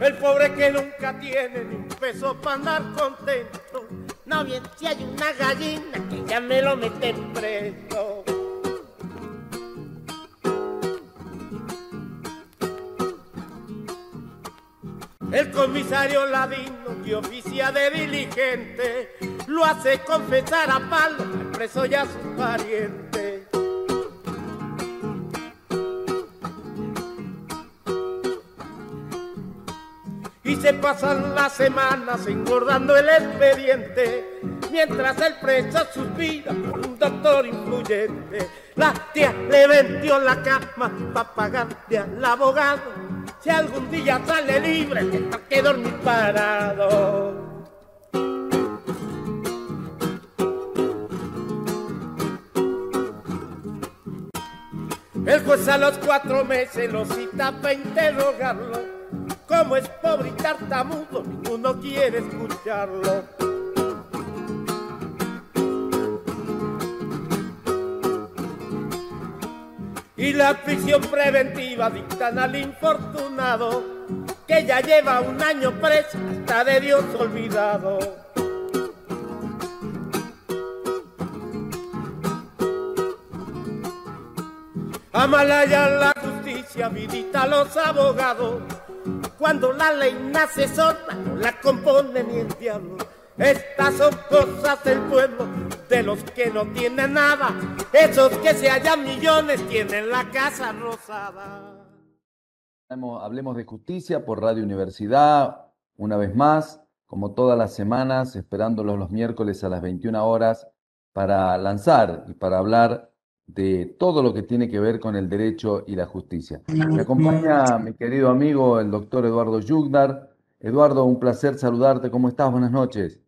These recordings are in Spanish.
El pobre que nunca tiene ni un peso para andar contento. No bien si hay una gallina que ya me lo meten preso. El comisario ladino que oficia de diligente lo hace confesar a palo al preso y a sus parientes. Se pasan las semanas engordando el expediente, mientras el preso suspira por un doctor influyente. La tía le vendió la cama para pagarle al abogado si algún día sale libre, tendrá que dormir parado. El juez a los cuatro meses lo cita para interrogarlo. Como es pobre y tartamudo, ninguno quiere escucharlo. y la prisión preventiva dictan al infortunado que ya lleva un año preso, está de Dios olvidado. Amalaya la justicia, vidita a los abogados. Cuando la ley nace sola, no la compone ni el diablo. Estas son cosas del pueblo, de los que no tienen nada. Esos que se hallan millones tienen la casa rosada. Hablemos de justicia por Radio Universidad, una vez más, como todas las semanas, esperándolos los miércoles a las 21 horas para lanzar y para hablar de todo lo que tiene que ver con el derecho y la justicia. Me acompaña mi querido amigo, el doctor Eduardo Yugdar. Eduardo, un placer saludarte. ¿Cómo estás? Buenas noches.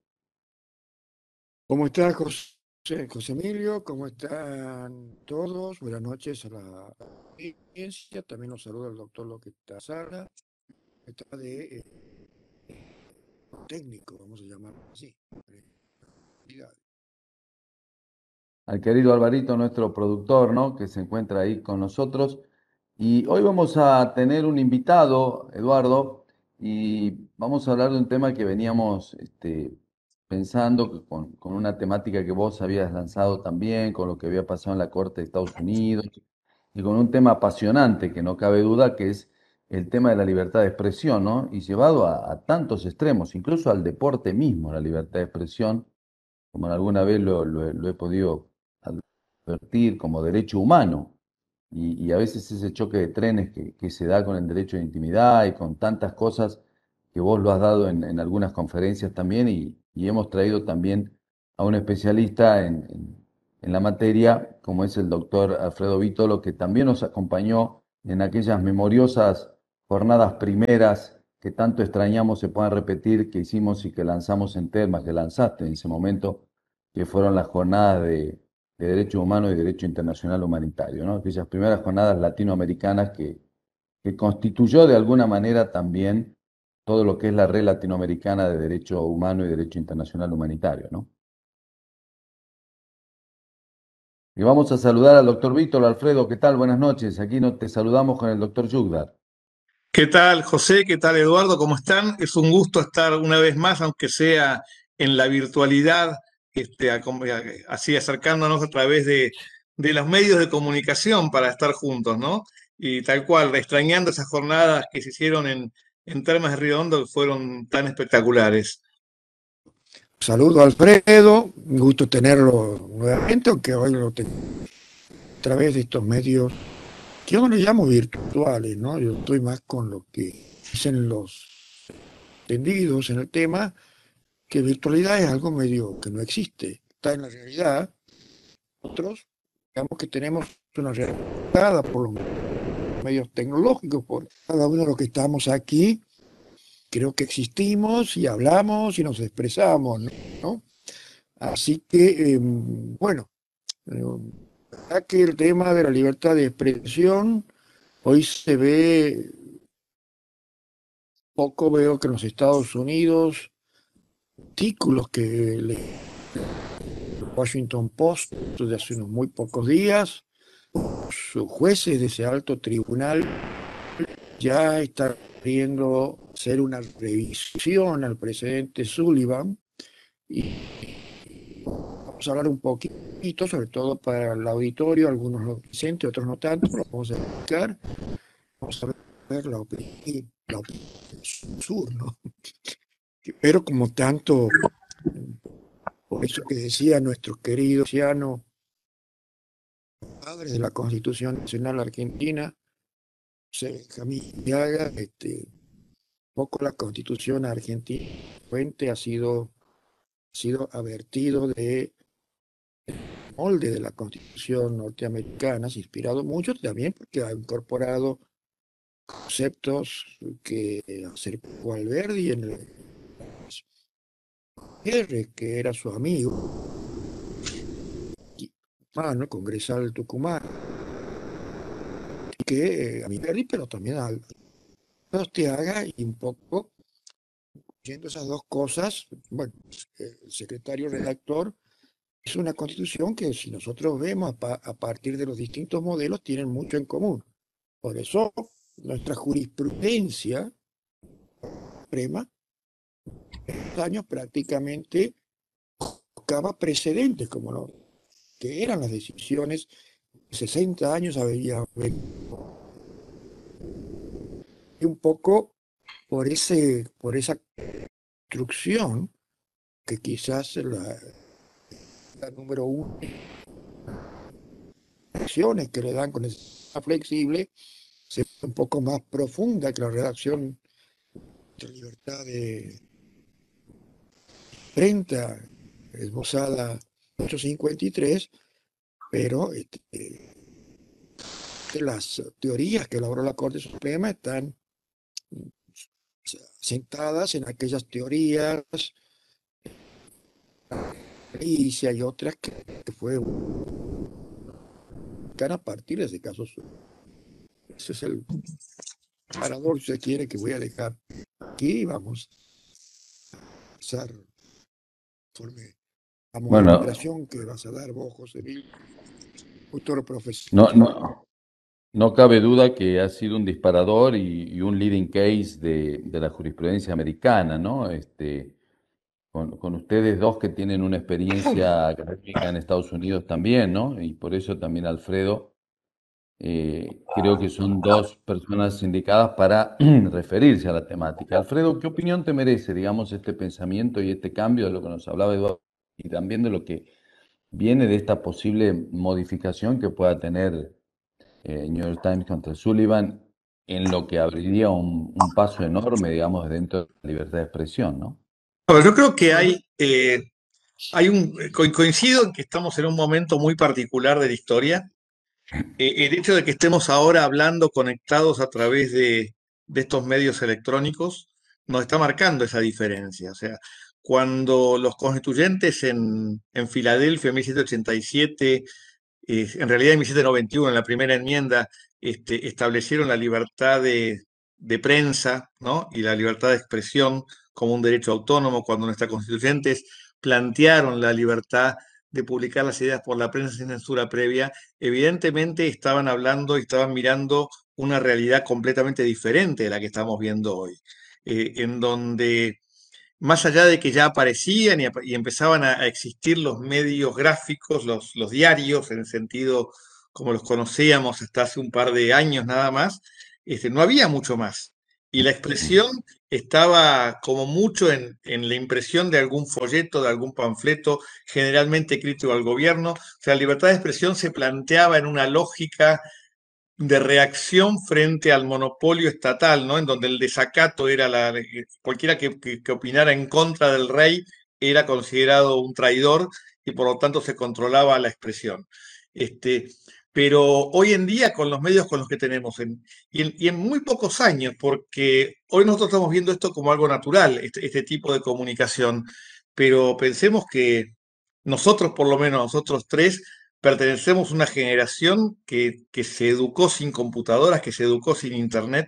¿Cómo estás, José, José Emilio? ¿Cómo están todos? Buenas noches a la audiencia. También nos saluda el doctor Loqueta Sara. Está de eh, técnico, vamos a llamarlo así. Al querido Alvarito, nuestro productor, ¿no? Que se encuentra ahí con nosotros. Y hoy vamos a tener un invitado, Eduardo, y vamos a hablar de un tema que veníamos este, pensando con, con, una temática que vos habías lanzado también, con lo que había pasado en la Corte de Estados Unidos, y con un tema apasionante que no cabe duda, que es el tema de la libertad de expresión, ¿no? Y llevado a, tantos extremos, incluso al deporte mismo, la libertad de expresión, como alguna vez lo, he podido como derecho humano. Y, a veces ese choque de trenes que, se da con el derecho de intimidad y con tantas cosas que vos lo has dado en, en algunas conferencias también y, hemos traído también a un especialista en, la materia, como es el doctor Alfredo Vítolo, que también nos acompañó en aquellas memoriosas jornadas primeras que tanto extrañamos se puedan repetir, que hicimos y que lanzamos en temas, que lanzaste en ese momento, que fueron las jornadas de, de Derecho Humano y Derecho Internacional Humanitario, ¿no? aquellas primeras jornadas latinoamericanas que, que constituyó de alguna manera también todo lo que es la red latinoamericana de derecho humano y derecho internacional humanitario, ¿no? Y vamos a saludar al doctor Víctor Alfredo. ¿Qué tal? Buenas noches. Aquí te saludamos con el doctor Yugdar. ¿Qué tal, José? ¿Qué tal, Eduardo? ¿Cómo están? Es un gusto estar una vez más, aunque sea en la virtualidad, este, así acercándonos a través de, de los medios de comunicación para estar juntos, ¿no? Y tal cual, extrañando esas jornadas que se hicieron en, en Termas de Río Hondo fueron tan espectaculares. Saludo Alfredo, un gusto tenerlo nuevamente, aunque hoy lo tengo a través de estos medios que yo no les llamo virtuales, ¿no? Yo estoy más con lo que dicen los entendidos en el tema, que virtualidad es algo medio que no existe, está en la realidad. Nosotros, digamos que tenemos una realidad por lo menos medios tecnológicos, por cada uno de los que estamos aquí, creo que existimos y hablamos y nos expresamos, ¿no? Así que, em, bueno, eh, que el tema de la libertad de expresión hoy se ve, poco veo que en los Estados Unidos, artículos que le Washington Post de hace unos muy pocos días, sus jueces de ese alto tribunal ya están viendo hacer una revisión al presidente Sullivan y vamos a hablar un poquito, sobre todo para el auditorio, algunos lo presentes, otros no tanto, pero vamos a explicar. Vamos a ver la opinión, la opinión sur, ¿no? Pero como tanto, por eso que decía nuestro querido anciano padre de la Constitución Nacional Argentina, Benjamín Yaga, este, poco la Constitución argentina fuente ha sido, sido avertido de molde de la Constitución norteamericana, se ha inspirado mucho también porque ha incorporado conceptos que acercó al Verdi en el Que era su amigo, mano, congresal Tucumán, que eh, a mi Verdi, pero también al Ostiaga y un poco, yendo esas dos cosas, bueno, el secretario redactor es una constitución que si nosotros vemos a, partir de los distintos modelos tienen mucho en común. Por eso nuestra jurisprudencia suprema años prácticamente buscaba precedentes como lo que eran las decisiones. 60 años había y un poco por ese por esa construcción que quizás la, la número uno acciones que le dan con esa flexible se un poco más profunda que la redacción de libertad de prensa esbozada 853, pero este, las teorías que elaboró la Corte Suprema están sentadas en aquellas teorías y si hay otras que, fue a partir de ese caso. Ese es el parador, si se quiere, que voy a dejar aquí. Vamos a pasar la bueno, que vas a dar vos, José No, no, no cabe duda que ha sido un disparador y, un leading case de, de, la jurisprudencia americana, ¿no? Este, con, con, ustedes dos que tienen una experiencia académica en Estados Unidos también, ¿no? Y por eso también Alfredo eh, creo que son dos personas indicadas para referirse a la temática. Alfredo, ¿qué opinión te merece, digamos, este pensamiento y este cambio de lo que nos hablaba Eduardo y también de lo que viene de esta posible modificación que pueda tener eh, New York Times contra Sullivan en lo que abriría un, paso enorme, digamos, dentro de la libertad de expresión, ¿no? yo creo que hay, eh, hay un, coincido en que estamos en un momento muy particular de la historia eh, el hecho de que estemos ahora hablando conectados a través de, estos medios electrónicos nos está marcando esa diferencia. O sea, cuando los constituyentes en, Filadelfia en 1787, eh, en realidad en 1791, en la primera enmienda, este, establecieron la libertad de, prensa y la libertad de expresión como un derecho autónomo, cuando nuestras constituyentes plantearon la libertad de publicar las ideas por la prensa sin censura previa, evidentemente estaban hablando y estaban mirando una realidad completamente diferente de la que estamos viendo hoy, eh, en donde más allá de que ya aparecían y, empezaban a, existir los medios gráficos, los, diarios, en el sentido como los conocíamos hasta hace un par de años nada más, este, no había mucho más. Y la expresión estaba como mucho en, la impresión de algún folleto, de algún panfleto, generalmente crítico al gobierno. O sea, la libertad de expresión se planteaba en una lógica de reacción frente al monopolio estatal, ¿no? En donde el desacato era la. cualquiera que, que opinara en contra del rey era considerado un traidor y por lo tanto se controlaba la expresión. Este, pero hoy en día con los medios con los que tenemos, y, en, muy pocos años, porque hoy nosotros estamos viendo esto como algo natural, este, este, tipo de comunicación, pero pensemos que nosotros, por lo menos nosotros tres, pertenecemos a una generación que, que se educó sin computadoras, que se educó sin internet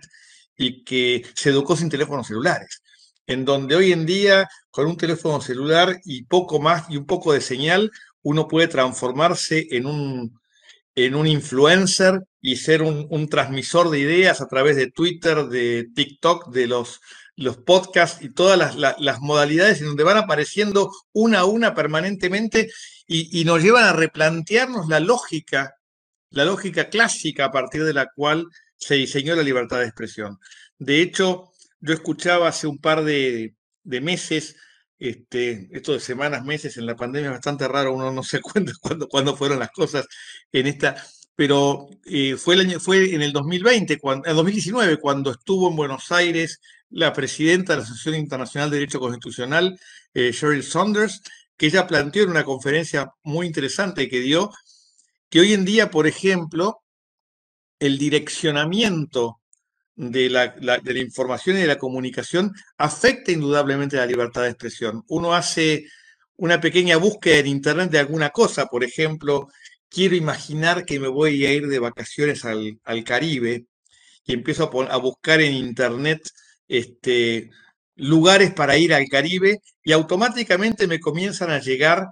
y que se educó sin teléfonos celulares en donde hoy en día con un teléfono celular y poco más y un poco de señal, uno puede transformarse en un en un influencer y ser un, transmisor de ideas a través de Twitter, de TikTok, de los, podcasts y todas las, modalidades en donde van apareciendo una a una permanentemente y, nos llevan a replantearnos la lógica, la lógica clásica a partir de la cual se diseñó la libertad de expresión. De hecho, yo escuchaba hace un par de, meses, este, esto de semanas, meses en la pandemia es bastante raro, uno no se cuenta cuándo, fueron las cosas en esta, pero eh, fue, el año, fue en el 2020, cuando, en 2019, cuando estuvo en Buenos Aires la presidenta de la Asociación Internacional de Derecho Constitucional, eh, Sheryl Saunders, que ella planteó en una conferencia muy interesante que dio, que hoy en día, por ejemplo, el direccionamiento de la, de la, información y de la comunicación afecta indudablemente la libertad de expresión. Uno hace una pequeña búsqueda en Internet de alguna cosa, por ejemplo, quiero imaginar que me voy a ir de vacaciones al, Caribe y empiezo a, a, buscar en Internet este, lugares para ir al Caribe y automáticamente me comienzan a llegar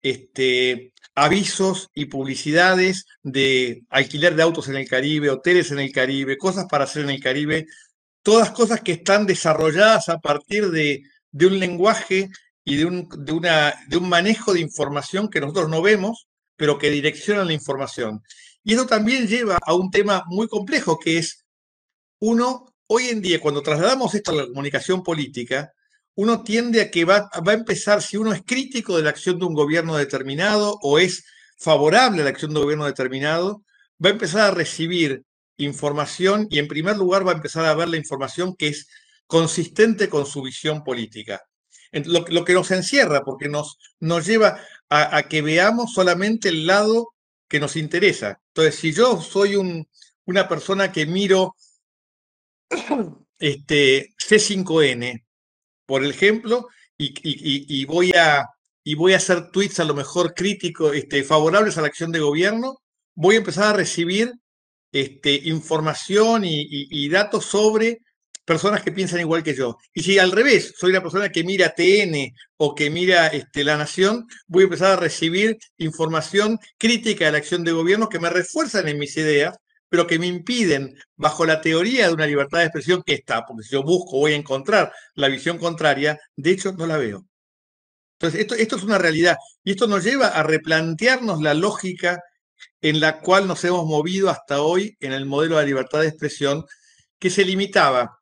este, avisos y publicidades de alquiler de autos en el Caribe, hoteles en el Caribe, cosas para hacer en el Caribe, todas cosas que están desarrolladas a partir de, un lenguaje y de un, de, un manejo de información que nosotros no vemos, pero que direccionan la información. Y eso también lleva a un tema muy complejo, que es, uno, hoy en día, cuando trasladamos esto a la comunicación política, uno tiende a que va, a empezar, si uno es crítico de la acción de un gobierno determinado o es favorable a la acción de un gobierno determinado, va a empezar a recibir información y en primer lugar va a empezar a ver la información que es consistente con su visión política. Lo, que nos encierra, porque nos, nos lleva a, que veamos solamente el lado que nos interesa. Entonces, si yo soy un, una persona que miro este, C5N por ejemplo, y, voy a, y voy a hacer tweets a lo mejor críticos, este, favorables a la acción de gobierno, voy a empezar a recibir este, información y, datos sobre personas que piensan igual que yo. Y si al revés, soy la persona que mira TN o que mira este, La Nación, voy a empezar a recibir información crítica de la acción de gobierno que me refuerzan en mis ideas pero que me impiden, bajo la teoría de una libertad de expresión que está, porque si yo busco voy a encontrar la visión contraria, de hecho no la veo. Entonces, esto, esto es una realidad y esto nos lleva a replantearnos la lógica en la cual nos hemos movido hasta hoy en el modelo de libertad de expresión, que se limitaba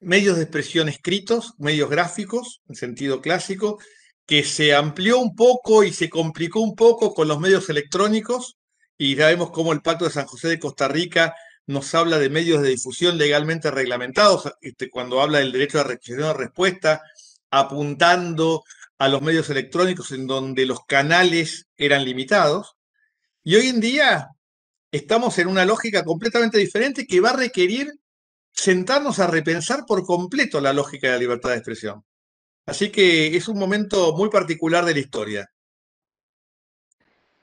medios de expresión escritos, medios gráficos, en sentido clásico, que se amplió un poco y se complicó un poco con los medios electrónicos, y ya vemos cómo el Pacto de San José de Costa Rica nos habla de medios de difusión legalmente reglamentados, este, cuando habla del derecho a reacción de respuesta, apuntando a los medios electrónicos en donde los canales eran limitados. Y hoy en día estamos en una lógica completamente diferente que va a requerir sentarnos a repensar por completo la lógica de la libertad de expresión. Así que es un momento muy particular de la historia.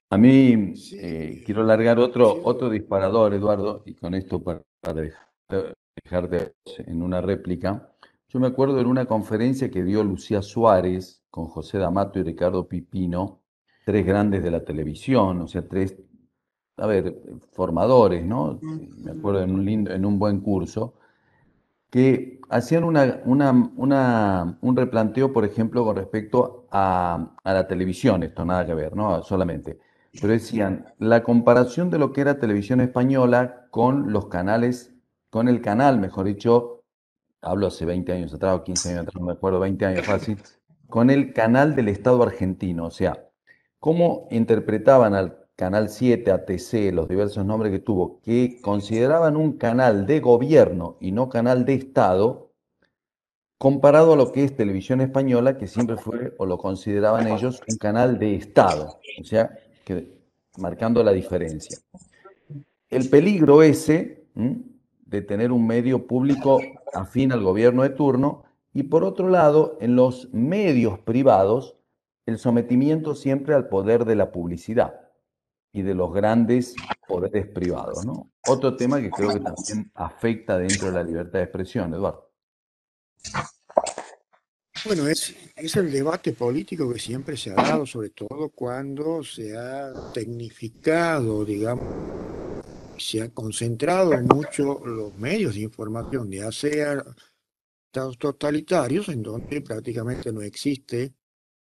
A mí eh, quiero largar otro, otro disparador, Eduardo, y con esto para, dejarte en una réplica. Yo me acuerdo en una conferencia que dio Lucía Suárez con José D'Amato y Ricardo Pipino, tres grandes de la televisión, o sea, tres, a ver, formadores, ¿no? Me acuerdo en un, lindo, en un buen curso, que hacían una, una, un replanteo, por ejemplo, con respecto a, a la televisión, esto nada que ver, ¿no? Solamente pero decían, la comparación de lo que era televisión española con los canales, con el canal, mejor dicho, hablo hace 20 años atrás o 15 años atrás, no me acuerdo, 20 años fácil, con el canal del Estado argentino, o sea, cómo interpretaban al Canal 7, ATC, los diversos nombres que tuvo, que consideraban un canal de gobierno y no canal de Estado, comparado a lo que es televisión española, que siempre fue, o lo consideraban ellos, un canal de Estado. O sea, marcando la diferencia. El peligro ese de tener un medio público afín al gobierno de turno y por otro lado, en los medios privados, el sometimiento siempre al poder de la publicidad y de los grandes poderes privados. Otro tema que creo que también afecta dentro de la libertad de expresión, Eduardo. Bueno, es, es el debate político que siempre se ha dado, sobre todo cuando se ha tecnificado, digamos, se ha concentrado mucho los medios de información, ya sea estados totalitarios en donde prácticamente no existe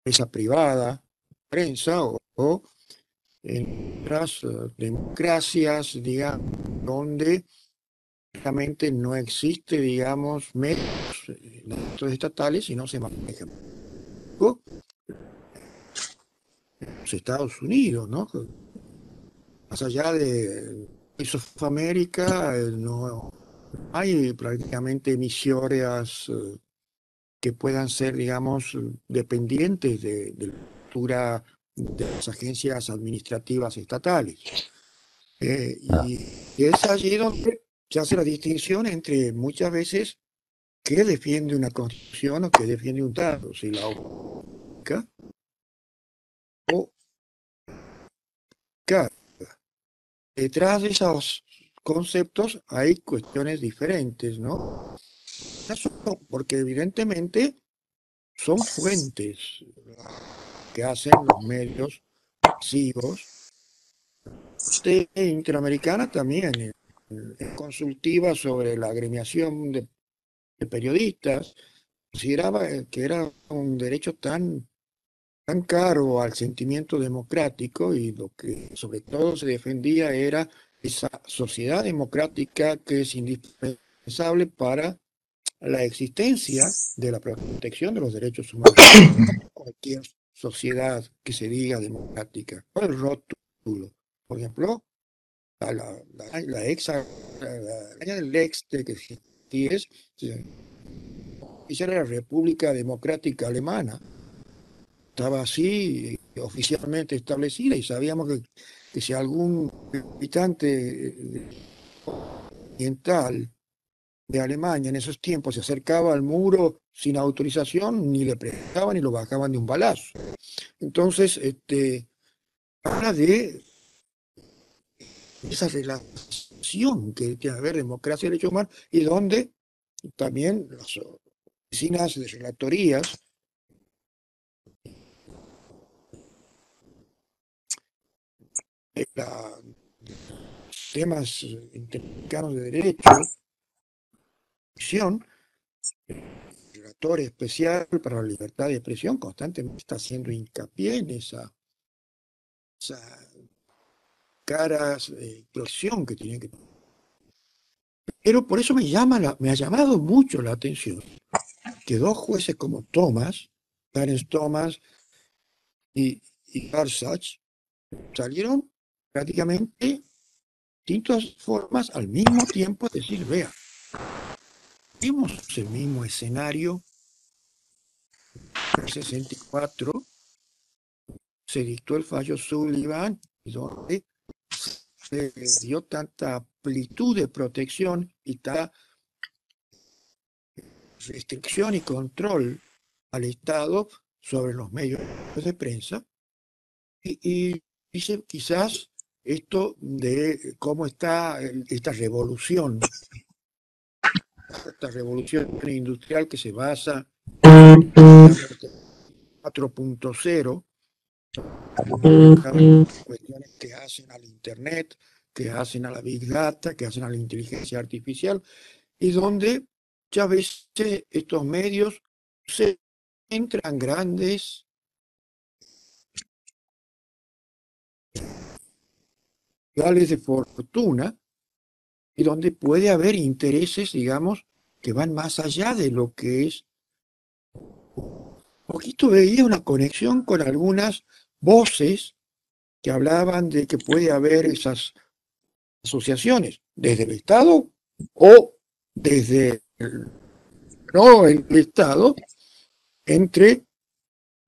esa privada, prensa o, en otras eh, democracias, digamos, donde prácticamente no existe, digamos, medios eh, estatales y no se manejan. Los Estados Unidos, ¿no? Más allá de América, eh, no hay prácticamente emisoras que puedan ser, digamos, dependientes de, la cultura de las agencias administrativas estatales. Eh, ah. Y es allí donde se hace la distinción entre muchas veces qué defiende una constitución o qué defiende un Estado, si la o Detrás de esos conceptos hay cuestiones diferentes, ¿no? porque evidentemente son fuentes que hacen los medios masivos. Usted interamericana también es consultiva sobre la agremiación de, periodistas, consideraba que era un derecho tan, tan caro al sentimiento democrático y lo que sobre todo se defendía era esa sociedad democrática que es indispensable para la existencia de la protección de los derechos humanos. Cualquier sociedad que se diga democrática. O el rótulo. Por ejemplo, la, la, la, ex, la, del ex de que es, era la República Democrática Alemana. Estaba así oficialmente establecida y sabíamos que, que si algún habitante oriental de Alemania en esos tiempos se acercaba al muro sin autorización, ni le prestaban ni lo bajaban de un balazo. Entonces, este, habla de esa relación que tiene que haber democracia y derechos humanos y donde también las oficinas de relatorías temas interamericanos de derechos el relator especial para la libertad de expresión constantemente está haciendo hincapié en esa caras explosión que tiene que pero por eso me llama me ha llamado mucho la atención que dos jueces como Thomas, Clarence Thomas y, y salieron prácticamente distintas formas al mismo tiempo de decir, vea, Vimos el mismo escenario. En el 64 se dictó el fallo Sullivan, donde se dio tanta amplitud de protección y tanta restricción y control al Estado sobre los medios de prensa. Y, dice quizás esto de cómo está esta revolución esta revolución industrial que se basa en 4.0, cuestiones que hacen al Internet, que hacen a la Big Data, que hacen a la inteligencia artificial, y donde ya veces estos medios se entran grandes de fortuna y donde puede haber intereses, digamos, que van más allá de lo que es. Poquito veía una conexión con algunas voces que hablaban de que puede haber esas asociaciones desde el Estado o desde el, no el Estado entre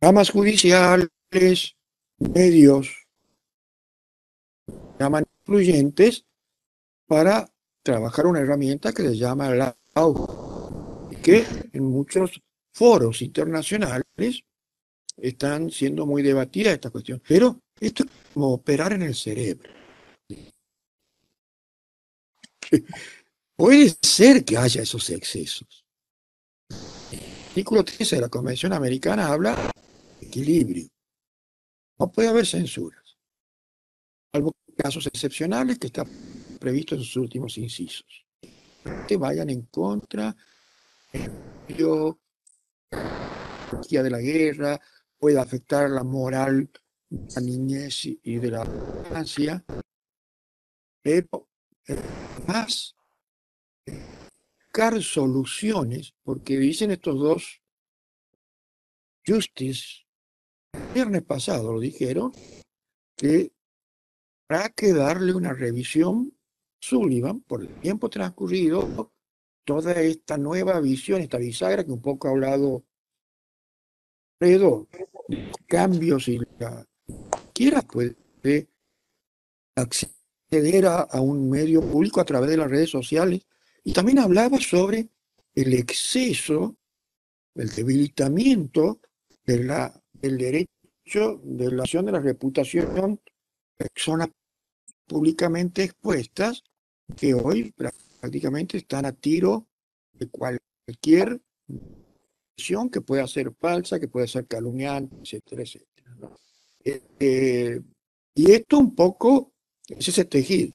ramas judiciales, medios, llaman influyentes para trabajar una herramienta que se llama la que en muchos foros internacionales están siendo muy debatida esta cuestión. Pero esto es como operar en el cerebro. Puede ser que haya esos excesos. El artículo 13 de la Convención Americana habla de equilibrio. No puede haber censuras, salvo casos excepcionales que están previsto en sus últimos incisos. Que vayan en contra de la guerra, puede afectar la moral de la niñez y de la infancia, pero más buscar soluciones, porque dicen estos dos Justice, el viernes pasado lo dijeron, que habrá que darle una revisión Sullivan por el tiempo transcurrido, toda esta nueva visión, esta bisagra que un poco ha hablado Fredo, cambios y la quiera puede acceder a, un medio público a través de las redes sociales. Y también hablaba sobre el exceso, el debilitamiento del derecho de la acción de la reputación de personas públicamente expuestas que hoy prácticamente están a tiro de cualquier que pueda ser falsa, que pueda ser calumniante, etcétera, etcétera. Eh, eh, y esto un poco es ese tejido.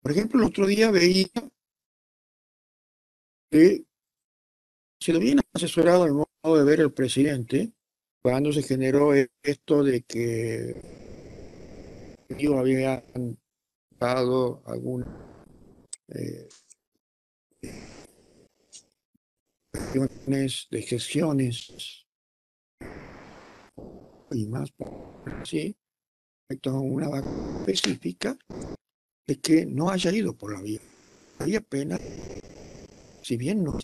Por ejemplo, el otro día veía que se lo bien asesorado el modo de ver el presidente cuando se generó esto de que ellos habían dado algunas eh, de gestiones y más sí respecto a una vacuna específica de que no haya ido por la vía. Hay apenas, si bien no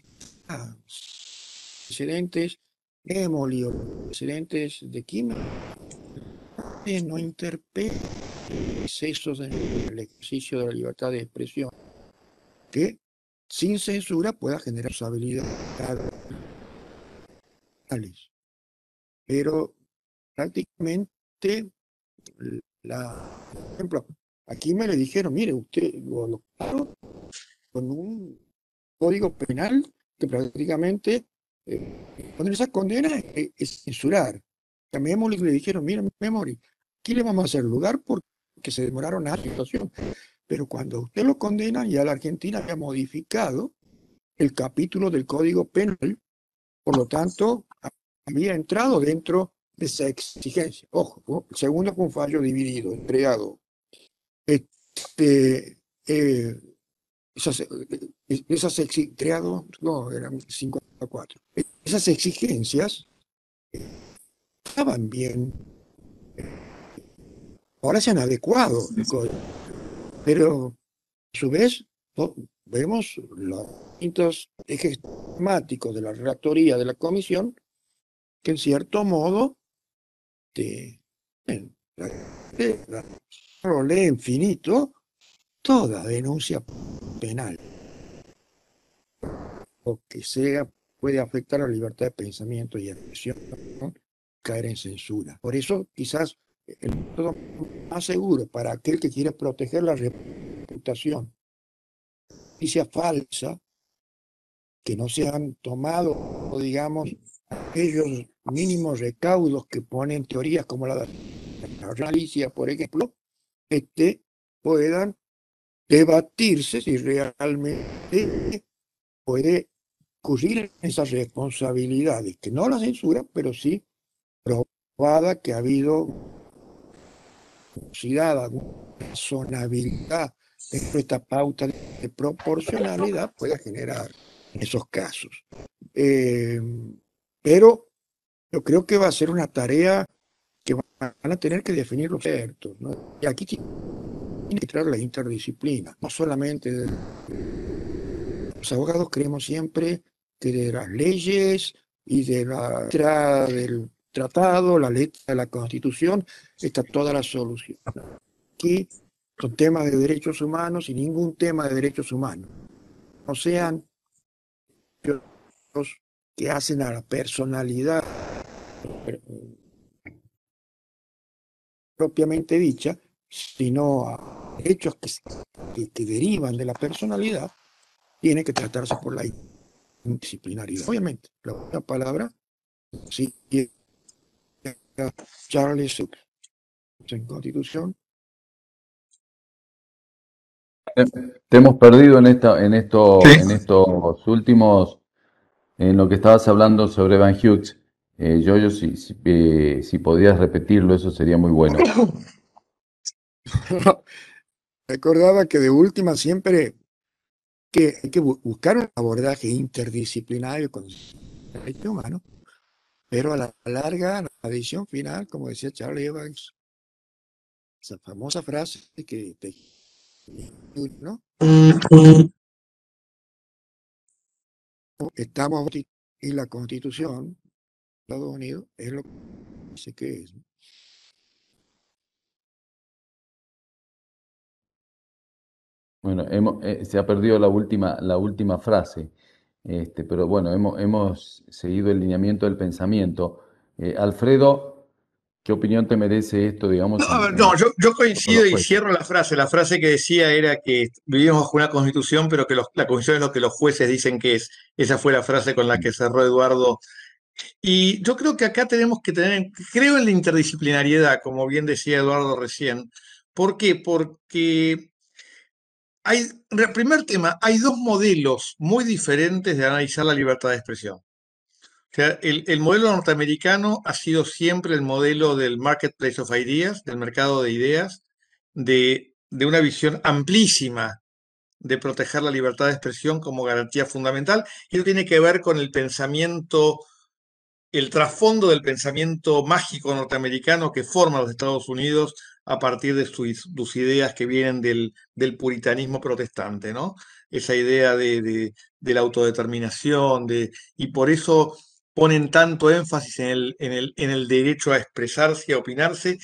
precedentes de o precedentes de química, no interpela excesos en el ejercicio de la libertad de expresión que sin censura pueda generar responsabilidades. Pero prácticamente la, por ejemplo, aquí me le dijeron, mire, usted lo con un código penal que prácticamente eh, poner esa condena es, censurar. A Memory le dijeron, mire, Memory, aquí le vamos a hacer lugar porque se demoraron a la situación. Pero cuando usted lo condena, ya la Argentina había modificado el capítulo del Código Penal, por lo tanto, había entrado dentro esa exigencia. Ojo, el segundo fue un fallo dividido, entregado. Este, eh, esas, eh, esas creado, no, eran 54. Esas exigencias estaban bien. Ahora se han adecuado, pero a su vez vemos los distintos ejes temáticos de la relatoría de la comisión que en cierto modo este, lee infinito toda denuncia penal o que sea puede afectar la libertad de pensamiento y expresión, caer en censura. Por eso, quizás el método más seguro para aquel que quiere proteger la reputación, sea falsa, que no se han tomado, digamos, aquellos mínimos recaudos que ponen teorías como la de Alicia, por ejemplo, este, puedan debatirse si realmente puede ocurrir esas responsabilidades, que no la censura, pero sí probada que ha habido alguna razonabilidad de esta pauta de proporcionalidad pueda generar esos casos. Eh, pero yo creo que va a ser una tarea que van a tener que definir los expertos. ¿no? Y aquí tiene que entrar la interdisciplina, no solamente de, los abogados creemos siempre que de las leyes y de la del tratado, la letra de la constitución, está toda la solución. Aquí son temas de derechos humanos y ningún tema de derechos humanos. No sean los que hacen a la personalidad propiamente dicha, sino a hechos que, derivan de la personalidad, tiene que tratarse por la disciplinaridad. Obviamente, la palabra, sí, Charles en Constitución. Te hemos perdido en esta, en estos, en estos últimos en lo que estabas hablando sobre Van Hughes. Eh, yo, yo si, si, eh, si podías repetirlo, eso sería muy bueno. Recordaba que de última siempre que hay que buscar un abordaje interdisciplinario con el derecho humano, pero a la larga, la edición final, como decía Charlie Evans, esa famosa frase que. Estamos y la Constitución de Estados Unidos es lo que dice que es. Bueno, hemos, eh, se ha perdido la última, la última frase, este, pero bueno, hemos, hemos seguido el lineamiento del pensamiento. Eh, Alfredo, ¿qué opinión te merece esto, digamos? No, en, no yo, yo, coincido y cierro la frase. La frase que decía era que vivimos bajo una constitución, pero que los, la constitución es lo que los jueces dicen que es. Esa fue la frase con la que cerró Eduardo. Y yo creo que acá tenemos que tener, creo en la interdisciplinariedad, como bien decía Eduardo recién. ¿Por qué? Porque hay, primer tema, hay dos modelos muy diferentes de analizar la libertad de expresión. O sea, el, el, modelo norteamericano ha sido siempre el modelo del marketplace of ideas, del mercado de ideas, de, de una visión amplísima de proteger la libertad de expresión como garantía fundamental. Y eso tiene que ver con el pensamiento, el trasfondo del pensamiento mágico norteamericano que forma los Estados Unidos a partir de sus, ideas que vienen del, puritanismo protestante, ¿no? Esa idea de, la autodeterminación, de, y por eso ponen tanto énfasis en el, derecho a expresarse a opinarse,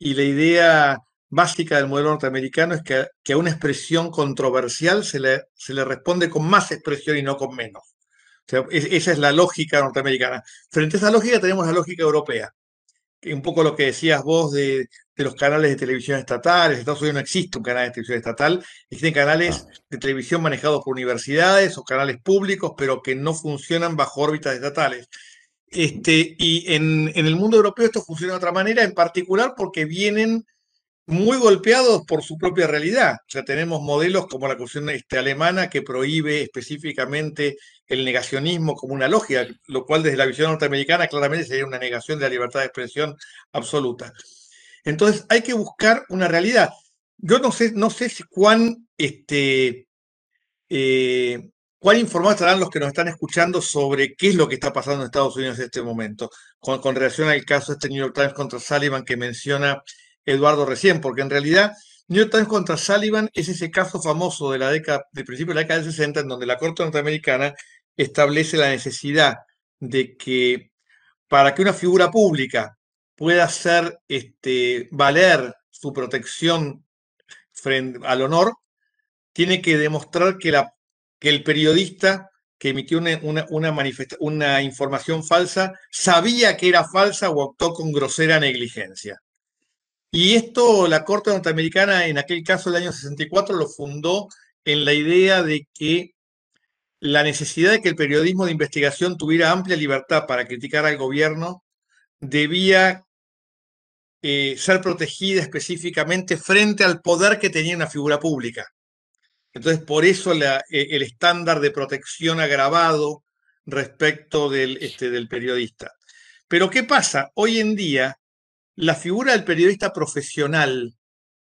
y la idea básica del modelo norteamericano es que, que a una expresión controversial se le, responde con más expresión y no con menos. Esa es la lógica norteamericana. Frente a esa lógica tenemos la lógica europea un poco lo que decías vos de, de, los canales de televisión estatales. En Estados Unidos no existe un canal de televisión estatal, existen canales ah. de televisión manejados por universidades o canales públicos, pero que no funcionan bajo órbitas estatales. Este, y en, en el mundo europeo esto funciona de otra manera, en particular porque vienen muy golpeados por su propia realidad. O sea, tenemos modelos como la Constitución este, alemana que prohíbe específicamente el negacionismo como una lógica, lo cual desde la visión norteamericana claramente sería una negación de la libertad de expresión absoluta. Entonces hay que buscar una realidad. Yo no sé, no sé cuán, este, eh, cuán informados estarán los que nos están escuchando sobre qué es lo que está pasando en Estados Unidos en este momento, con, con relación al caso de este New York Times contra Sullivan que menciona Eduardo recién, porque en realidad New York Times contra Sullivan es ese caso famoso de la década, de principio de la década del 60, en donde la Corte Norteamericana establece la necesidad de que para que una figura pública pueda hacer este, valer su protección frente al honor, tiene que demostrar que, el periodista que emitió una información falsa sabía que era falsa o actuó con grosera negligencia. Y esto la Corte Norteamericana, en aquel caso del año 64, lo fundó en la idea de que la necesidad de que el periodismo de investigación tuviera amplia libertad para criticar al gobierno debía eh, ser protegida específicamente frente al poder que tenía una figura pública. Entonces, por eso eh, el estándar de protección agravado respecto del, este, del periodista. Pero ¿qué pasa? Hoy en día la figura del periodista profesional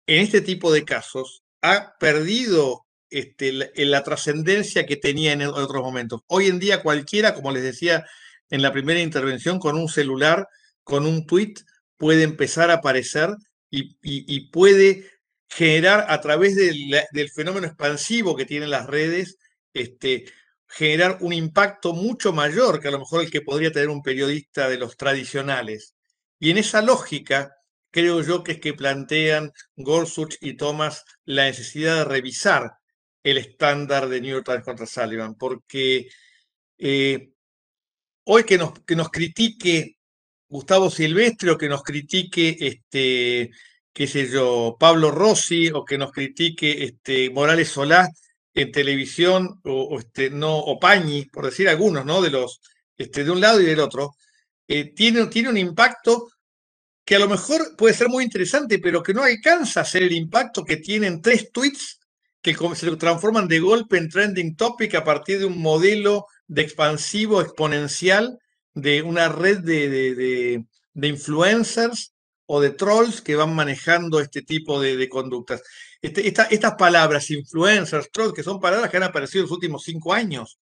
en este tipo de casos ha perdido este, la, la trascendencia que tenía en otros momentos. Hoy en día cualquiera, como les decía en la primera intervención, con un celular, con un tweet, puede empezar a aparecer y, puede generar a través del, del, fenómeno expansivo que tienen las redes, este, generar un impacto mucho mayor que a lo mejor el que podría tener un periodista de los tradicionales. Y en esa lógica, creo yo que es que plantean Gorsuch y Thomas la necesidad de revisar el estándar de New York Times contra Sullivan, porque eh, hoy que nos, que nos critique Gustavo Silvestre o que nos critique, este, qué sé yo, Pablo Rossi o que nos critique este, Morales Solá en televisión o, este, no, o Pañi, por decir algunos, ¿no? De los, este, de un lado y del otro, eh, tiene, tiene un impacto que a lo mejor puede ser muy interesante, pero que no alcanza a ser el impacto que tienen tres tweets que se transforman de golpe en trending topic a partir de un modelo de expansivo exponencial de una red de, influencers o de trolls que van manejando este tipo de, conductas. Este, estas palabras, influencers, trolls, que son palabras que han aparecido en los últimos cinco años,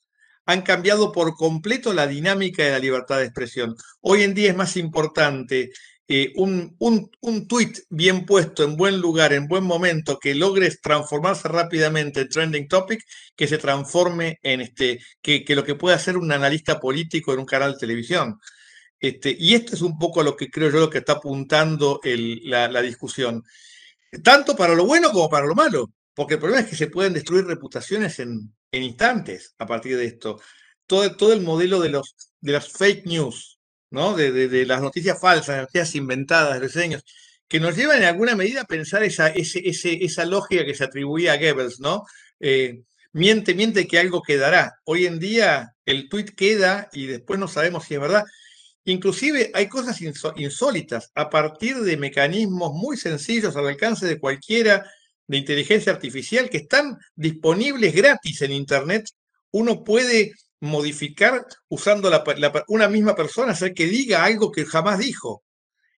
han cambiado por completo la dinámica de la libertad de expresión. Hoy en día es más importante eh, un, un, tweet bien puesto, en buen lugar, en buen momento, que logres transformarse rápidamente en trending topic, que se transforme en este, que, lo que puede hacer un analista político en un canal de televisión. Este, y esto es un poco lo que creo yo lo que está apuntando la, discusión, tanto para lo bueno como para lo malo, porque el problema es que se pueden destruir reputaciones en, instantes a partir de esto. Todo, todo el modelo de, los, de las fake news, de, las noticias falsas, noticias inventadas, reseños, que nos llevan en alguna medida a pensar esa, esa lógica que se atribuía a Goebbels, ¿no? Eh, miente, miente que algo quedará. Hoy en día el tuit queda y después no sabemos si es verdad. Inclusive hay cosas insólitas a partir de mecanismos muy sencillos al alcance de cualquiera de inteligencia artificial que están disponibles gratis en Internet. Uno puede modificar usando una misma persona, hacer que diga algo que jamás dijo.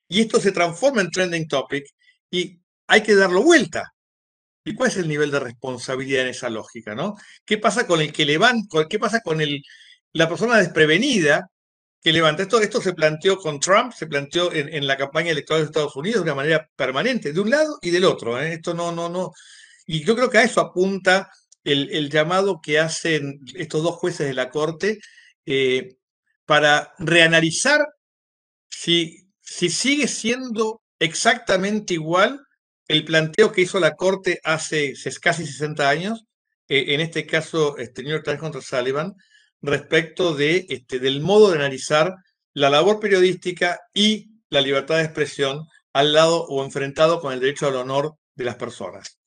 Y esto se transforma en trending topic y hay que darlo vuelta. ¿Y cuál es el nivel de responsabilidad en esa lógica? ¿no? ¿Qué pasa con el que levanta? ¿Qué pasa con el, la persona desprevenida que levanta? Esto, esto se planteó con Trump, se planteó en, la campaña electoral de Estados Unidos de una manera permanente, de un lado y del otro. ¿eh? Esto no, no, no. Y yo creo que a eso apunta el, llamado que hacen estos dos jueces de la Corte eh, para reanalizar si, si sigue siendo exactamente igual el planteo que hizo la Corte hace casi 60 años, eh, en este caso este New York Times contra Sullivan, respecto de, este, del modo de analizar la labor periodística y la libertad de expresión al lado o enfrentado con el derecho al honor de las personas.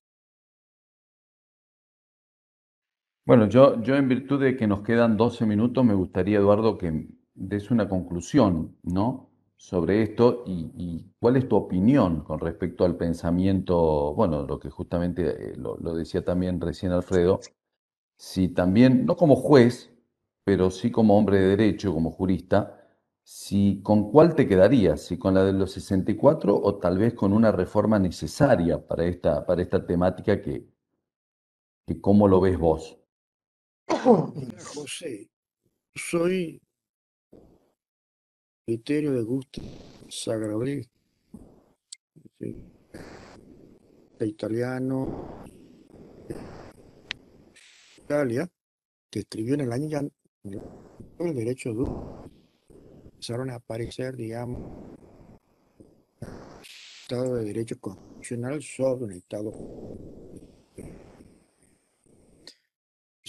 Bueno, yo, yo en virtud de que nos quedan 12 minutos, me gustaría, Eduardo, que des una conclusión, ¿no? Sobre esto y, cuál es tu opinión con respecto al pensamiento, bueno, lo que justamente eh, lo, decía también recién Alfredo, si también, no como juez, pero sí como hombre de derecho, como jurista, si con cuál te quedarías, si con la de los 64 o tal vez con una reforma necesaria para esta, para esta temática que, que cómo lo ves vos. José, soy criterio de gusto Sagrabri, de italiano, Italia, que escribió en el año ya el derecho de empezaron a aparecer, digamos, Estado de Derecho Constitucional sobre un Estado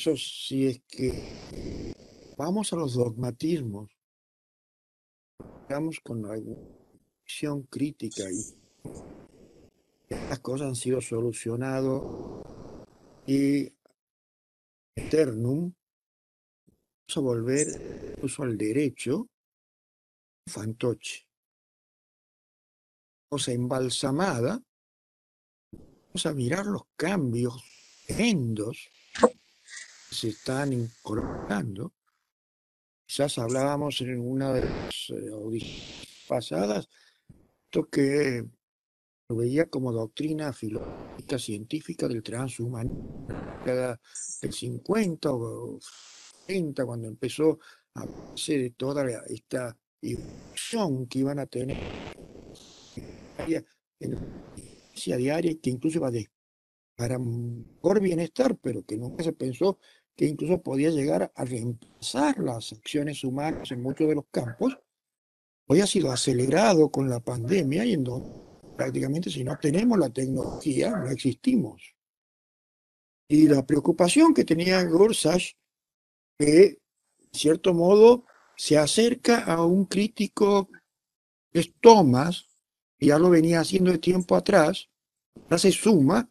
eso sí es que vamos a los dogmatismos, vamos con alguna visión crítica y las cosas han sido solucionadas y eternum vamos a volver incluso al derecho fantoche. Cosa embalsamada vamos a mirar los cambios tremendos se están incorporando. Quizás hablábamos en una de las eh, audiciones pasadas, esto que lo veía como doctrina filosófica científica del transhumanismo, del 50 o 30, cuando empezó a hacer de toda esta evolución que iban a tener en la diaria, que incluso iba a para mejor bienestar, pero que nunca se pensó que incluso podía llegar a reemplazar las acciones humanas en muchos de los campos, hoy ha sido acelerado con la pandemia y en donde prácticamente si no tenemos la tecnología no existimos. Y la preocupación que tenía Gorsuch, que en cierto modo se acerca a un crítico es Thomas, que ya lo venía haciendo de tiempo atrás, ya se suma,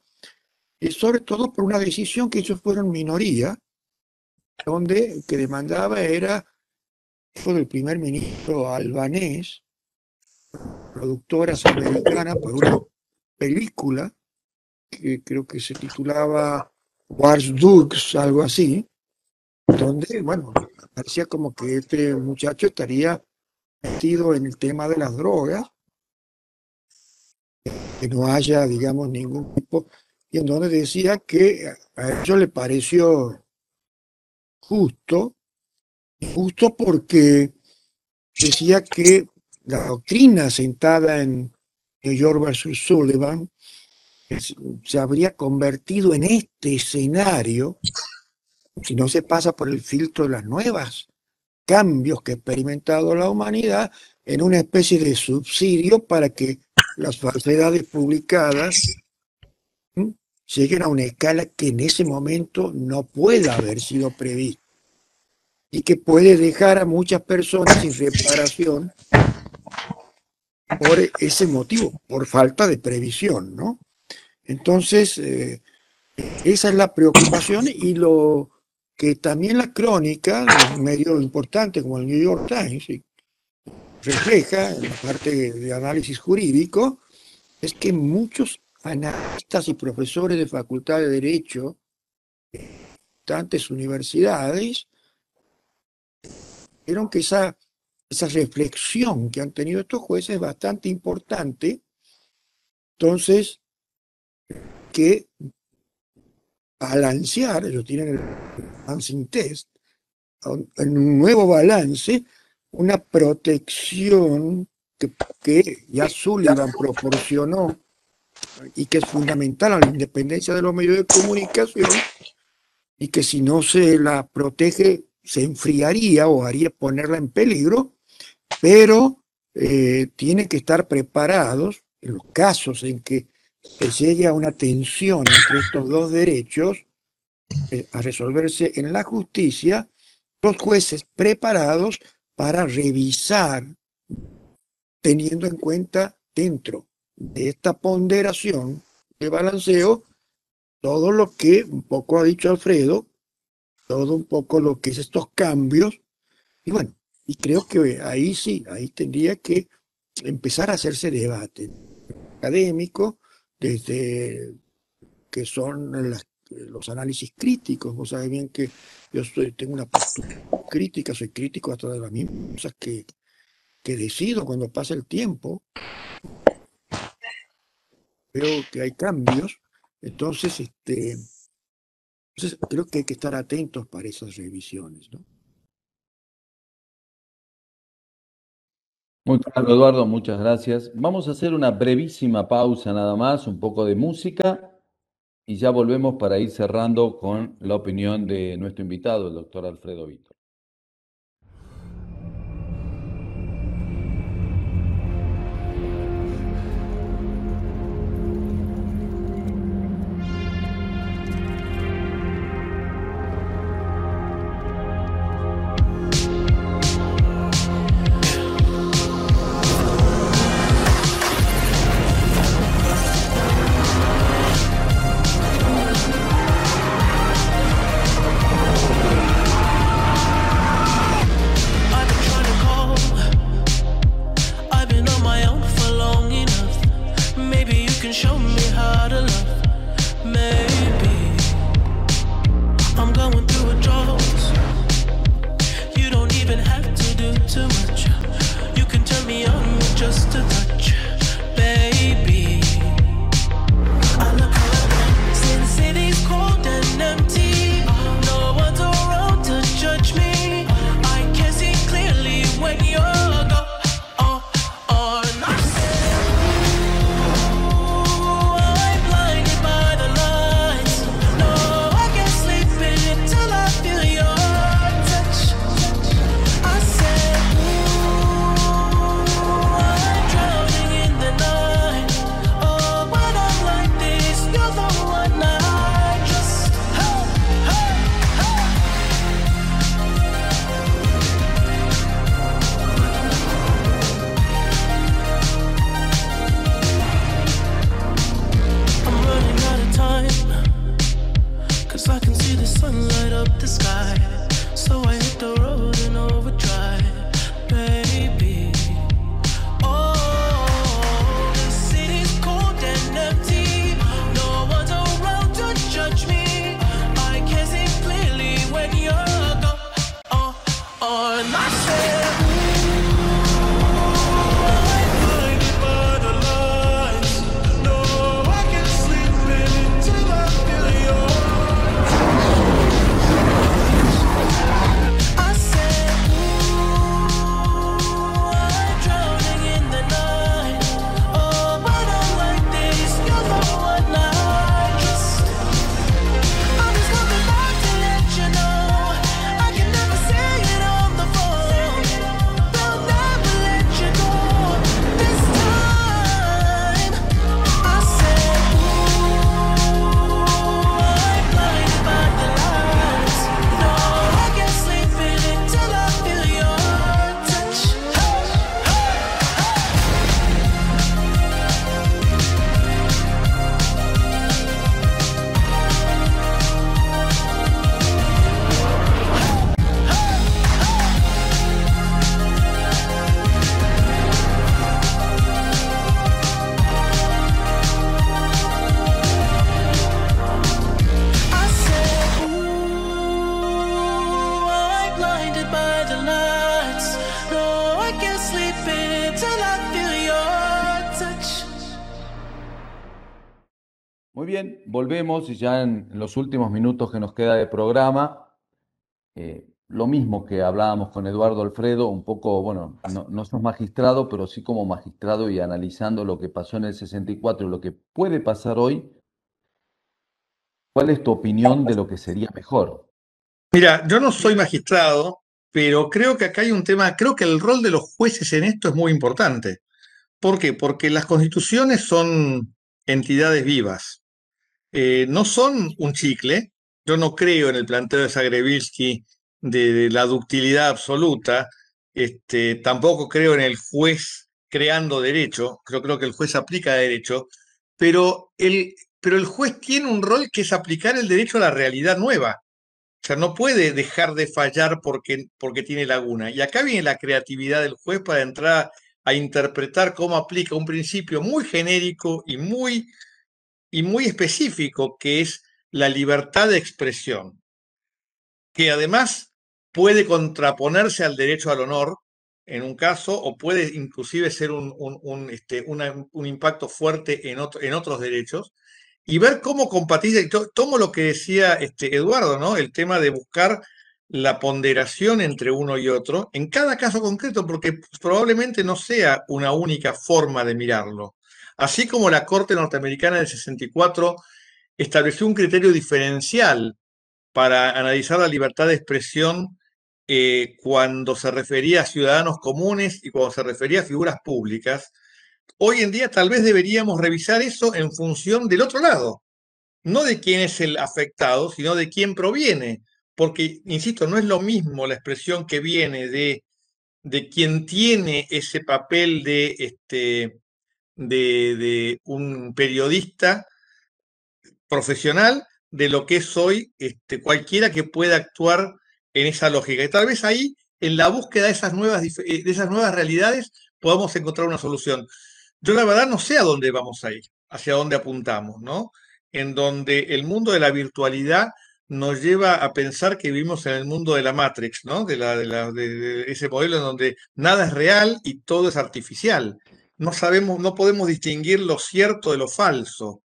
y sobre todo por una decisión que ellos fueron minoría, donde que demandaba era del primer ministro albanés, productora americana, por una película que creo que se titulaba Wars Dogs, algo así, donde, bueno, parecía como que este muchacho estaría metido en el tema de las drogas, que no haya, digamos, ningún tipo, y en donde decía que a ellos le pareció justo, justo porque decía que la doctrina sentada en New York Sullivan se habría convertido en este escenario, si no se pasa por el filtro de las nuevas cambios que ha experimentado la humanidad, en una especie de subsidio para que las falsedades publicadas lleguen a una escala que en ese momento no pueda haber sido prevista y que puede dejar a muchas personas sin reparación por ese motivo, por falta de previsión, ¿no? Entonces, eh, esa es la preocupación y lo que también la crónica de un medio importante como el New York Times refleja en la parte de análisis jurídico es que muchos analistas y profesores de facultad de Derecho, tantas universidades, vieron que esa, esa reflexión que han tenido estos jueces es bastante importante. Entonces, que balancear, ellos tienen el balancing test, en un nuevo balance, una protección que, que ya Sullivan proporcionó y que es fundamental a la independencia de los medios de comunicación y que si no se la protege se enfriaría o haría ponerla en peligro, pero eh, tienen que estar preparados en los casos en que se llegue a una tensión entre estos dos derechos eh, a resolverse en la justicia, los jueces preparados para revisar, teniendo en cuenta dentro de esta ponderación de balanceo, todo lo que un poco ha dicho Alfredo, todo un poco lo que es estos cambios, y bueno, y creo que ahí sí, ahí tendría que empezar a hacerse debate académico, desde que son los análisis críticos. Vos sabés bien que yo soy, tengo una postura crítica, soy crítico hasta de las mismas cosas que, que decido cuando pasa el tiempo veo que hay cambios, entonces, este, entonces creo que hay que estar atentos para esas revisiones, ¿no? Muy claro, Eduardo, muchas gracias. Vamos a hacer una brevísima pausa nada más, un poco de música, y ya volvemos para ir cerrando con la opinión de nuestro invitado, el doctor Alfredo Vito. Volvemos y ya en los últimos minutos que nos queda de programa, eh, lo mismo que hablábamos con Eduardo Alfredo, un poco, bueno, no, no sos magistrado, pero sí como magistrado y analizando lo que pasó en el 64 y lo que puede pasar hoy, ¿cuál es tu opinión de lo que sería mejor? Mira, yo no soy magistrado, pero creo que acá hay un tema, creo que el rol de los jueces en esto es muy importante. ¿Por qué? Porque las constituciones son entidades vivas. Eh, no son un chicle. Yo no creo en el planteo de Zagrebitsky de, la ductilidad absoluta. Este, tampoco creo en el juez creando derecho. Yo creo que el juez aplica derecho. Pero el, pero el juez tiene un rol que es aplicar el derecho a la realidad nueva. O sea, no puede dejar de fallar porque, porque tiene laguna. Y acá viene la creatividad del juez para entrar a interpretar cómo aplica un principio muy genérico y muy y muy específico, que es la libertad de expresión, que además puede contraponerse al derecho al honor en un caso o puede inclusive ser un, un, este, un impacto fuerte en, en, otros derechos y ver cómo compatibiliza, tomo lo que decía este Eduardo, ¿no? El tema de buscar la ponderación entre uno y otro en cada caso concreto, porque probablemente no sea una única forma de mirarlo. Así como la Corte Norteamericana del 64 estableció un criterio diferencial para analizar la libertad de expresión eh, cuando se refería a ciudadanos comunes y cuando se refería a figuras públicas, hoy en día tal vez deberíamos revisar eso en función del otro lado, no de quién es el afectado, sino de quién proviene, porque, insisto, no es lo mismo la expresión que viene de, de quien tiene ese papel de este, de, un periodista profesional de lo que es hoy este, cualquiera que pueda actuar en esa lógica. Y tal vez ahí, en la búsqueda de esas nuevas, eh, de esas nuevas realidades, podamos encontrar una solución. Yo la verdad no sé a dónde vamos a ir, hacia dónde apuntamos, ¿no? En donde el mundo de la virtualidad nos lleva a pensar que vivimos en el mundo de la Matrix, ¿no? De, la, de ese modelo en donde nada es real y todo es artificial no sabemos, no podemos distinguir lo cierto de lo falso.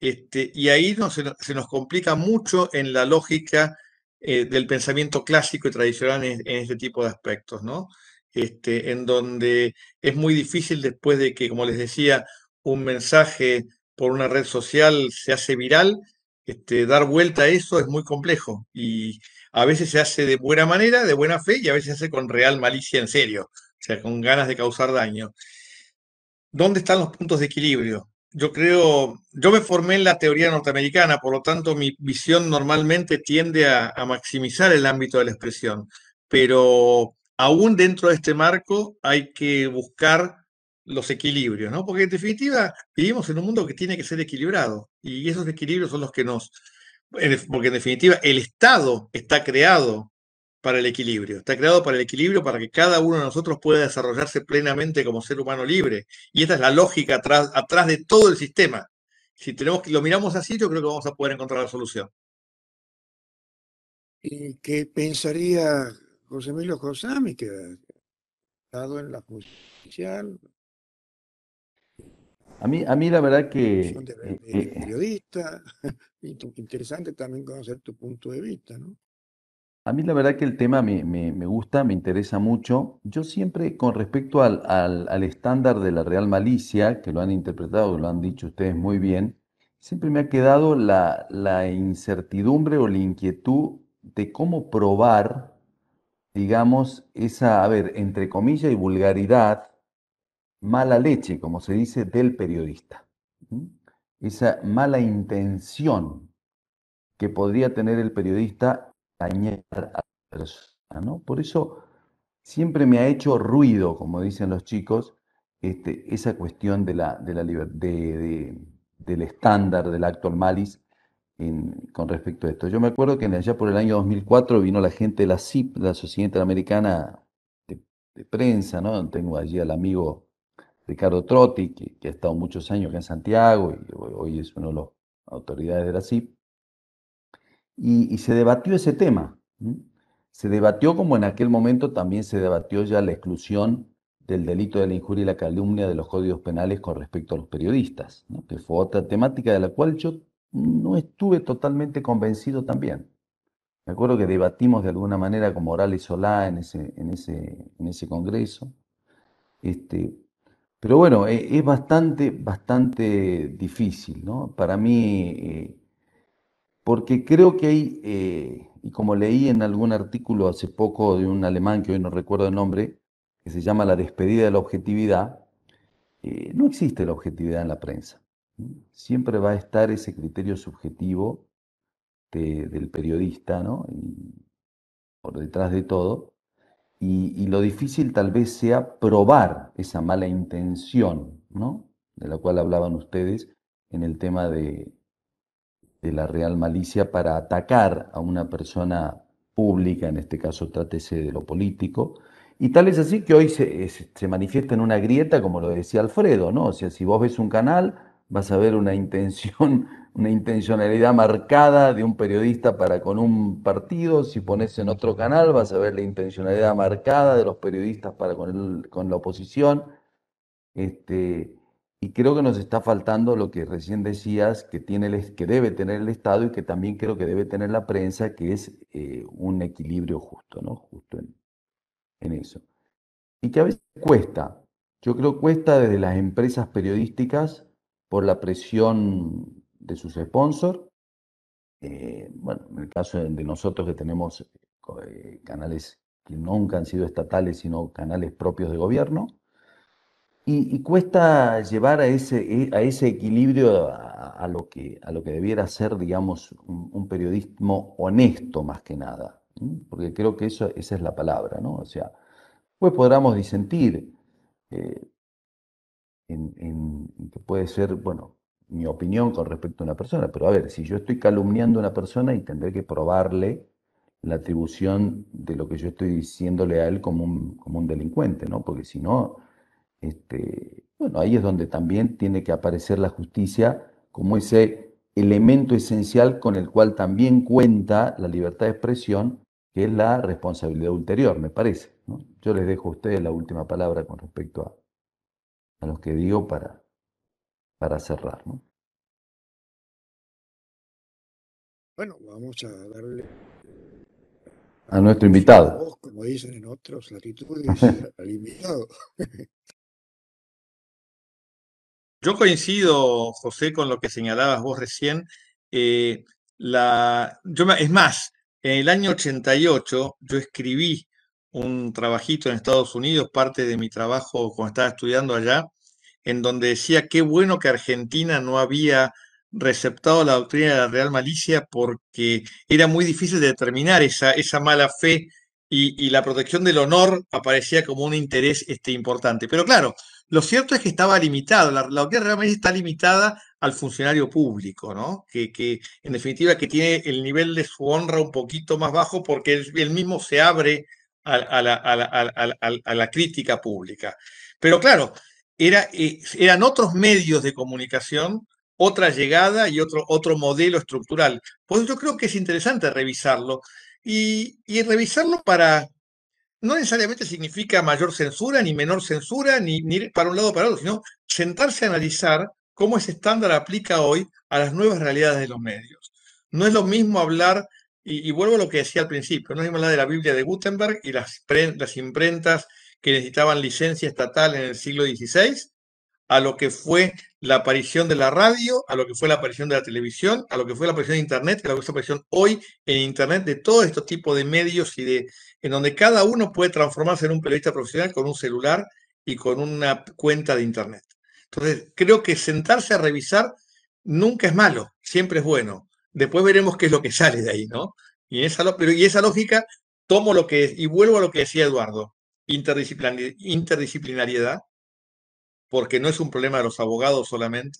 Este, y ahí se, nos complica mucho en la lógica eh, del pensamiento clásico y tradicional en, este tipo de aspectos, ¿no? Este, en donde es muy difícil después de que, como les decía, un mensaje por una red social se hace viral, este, dar vuelta a eso es muy complejo y a veces se hace de buena manera, de buena fe y a veces se hace con real malicia en serio, o sea, con ganas de causar daño. ¿Dónde están los puntos de equilibrio? Yo creo, yo me formé en la teoría norteamericana, por lo tanto mi visión normalmente tiende a, maximizar el ámbito de la expresión, pero aún dentro de este marco hay que buscar los equilibrios, ¿no? Porque en definitiva vivimos en un mundo que tiene que ser equilibrado y esos equilibrios son los que nos, porque en definitiva el Estado está creado para el equilibrio. Está creado para el equilibrio para que cada uno de nosotros pueda desarrollarse plenamente como ser humano libre. Y esta es la lógica atrás, atrás de todo el sistema. Si tenemos, lo miramos así, yo creo que vamos a poder encontrar la solución. ¿Y qué pensaría José Emilio Josami, que ha estado en la judicial? A mí, a mí la verdad que... Eh, eh, periodista, interesante también conocer tu punto de vista, ¿no? A mí la verdad que el tema me, gusta, me interesa mucho. Yo siempre, con respecto al, al, estándar de la real malicia, que lo han interpretado, lo han dicho ustedes muy bien, siempre me ha quedado la, la incertidumbre o la inquietud de cómo probar, digamos, esa, a ver, entre comillas y vulgaridad, mala leche, como se dice, del periodista. Esa mala intención que podría tener el periodista dañar a la persona, ¿no? Por eso siempre me ha hecho ruido, como dicen los chicos, este, esa cuestión de la, de la de, del estándar del actual malis con respecto a esto. Yo me acuerdo que allá por el año 2004 vino la gente de la CIP, la Sociedad Interamericana de, Prensa, ¿no? Tengo allí al amigo Ricardo Trotti, que, ha estado muchos años acá en Santiago y hoy es uno de las autoridades de la CIP y, se debatió ese tema. Se debatió como en aquel momento también se debatió ya la exclusión del delito de la injuria y la calumnia de los códigos penales con respecto a los periodistas, que fue otra temática de la cual yo no estuve totalmente convencido también. Me acuerdo que debatimos de alguna manera con Morales Solá en ese, en ese, en ese congreso. Este, pero bueno, e, es bastante, bastante difícil, ¿no? Para mí, eh, porque creo que hay, eh, y como leí en algún artículo hace poco de un alemán que hoy no recuerdo el nombre, que se llama La despedida de la objetividad, eh, no existe la objetividad en la prensa. Siempre va a estar ese criterio subjetivo del periodista, ¿no? por detrás de todo. Y, lo difícil tal vez sea probar esa mala intención, ¿no? De la cual hablaban ustedes en el tema de, de la real malicia para atacar a una persona pública, en este caso trátese de lo político, y tal es así que hoy se, se, manifiesta en una grieta, como lo decía Alfredo, ¿no? O sea, si vos ves un canal, vas a ver una intención, una intencionalidad marcada de un periodista para con un partido, si pones en otro canal, vas a ver la intencionalidad marcada de los periodistas para con, con la oposición. Este, y creo que nos está faltando lo que recién decías, que, tiene que debe tener el Estado y que también creo que debe tener la prensa, que es eh, un equilibrio justo, ¿no? Justo en, en eso. Y que a veces cuesta. Yo creo que cuesta desde las empresas periodísticas por la presión de sus sponsors. Eh, bueno, en el caso de nosotros que tenemos eh, canales que nunca han sido estatales, sino canales propios de gobierno. Y, cuesta llevar a ese, e, a ese equilibrio a, lo que, a lo que debiera ser, digamos, un periodismo honesto más que nada porque creo que eso, esa es la palabra, ¿no? O sea, pues podamos disentir eh, en, que puede ser, bueno, mi opinión con respecto a una persona, pero a ver, si yo estoy calumniando a una persona y tendré que probarle la atribución de lo que yo estoy diciéndole a él como un, como un delincuente, ¿no? Porque si no, este, bueno, ahí es donde también tiene que aparecer la justicia como ese elemento esencial con el cual también cuenta la libertad de expresión que es la responsabilidad ulterior, me parece. Yo les dejo a ustedes la última palabra con respecto a, a los que digo para, para cerrar. ¿no? Bueno, vamos a darle a nuestro invitado. como dicen en otras latitudes, al invitado. Yo coincido, José, con lo que señalabas vos recién. Eh, la, yo, es más, en el año 88 yo escribí un trabajito en Estados Unidos, parte de mi trabajo cuando estaba estudiando allá, en donde decía qué bueno que Argentina no había receptado la doctrina de la real malicia porque era muy difícil de determinar esa, esa mala fe y, la protección del honor aparecía como un interés este, importante. Pero claro, lo cierto es que estaba limitado, la, la doctrina realmente está limitada al funcionario público, ¿no? Que, que, en definitiva que tiene el nivel de su honra un poquito más bajo porque él, mismo se abre a, la, crítica pública. Pero claro, era, eh, eran otros medios de comunicación, otra llegada y otro, otro modelo estructural. Pues yo creo que es interesante revisarlo y, y revisarlo para no necesariamente significa mayor censura, ni menor censura, ni, ni para un lado o para otro, sino sentarse a analizar cómo ese estándar aplica hoy a las nuevas realidades de los medios. No es lo mismo hablar, y, vuelvo a lo que decía al principio, no es lo mismo hablar de la Biblia de Gutenberg y las imprentas que necesitaban licencia estatal en el siglo XVI, a lo que fue la aparición de la radio, a lo que fue la aparición de la televisión, a lo que fue la aparición de Internet, a lo que fue la aparición hoy en Internet de todos estos tipos de medios y de en donde cada uno puede transformarse en un periodista profesional con un celular y con una cuenta de Internet. Entonces, creo que sentarse a revisar nunca es malo, siempre es bueno. Después veremos qué es lo que sale de ahí, ¿no? Y esa, esa lógica tomo lo que es, y vuelvo a lo que decía Eduardo, interdisciplinariedad, porque no es un problema de los abogados solamente,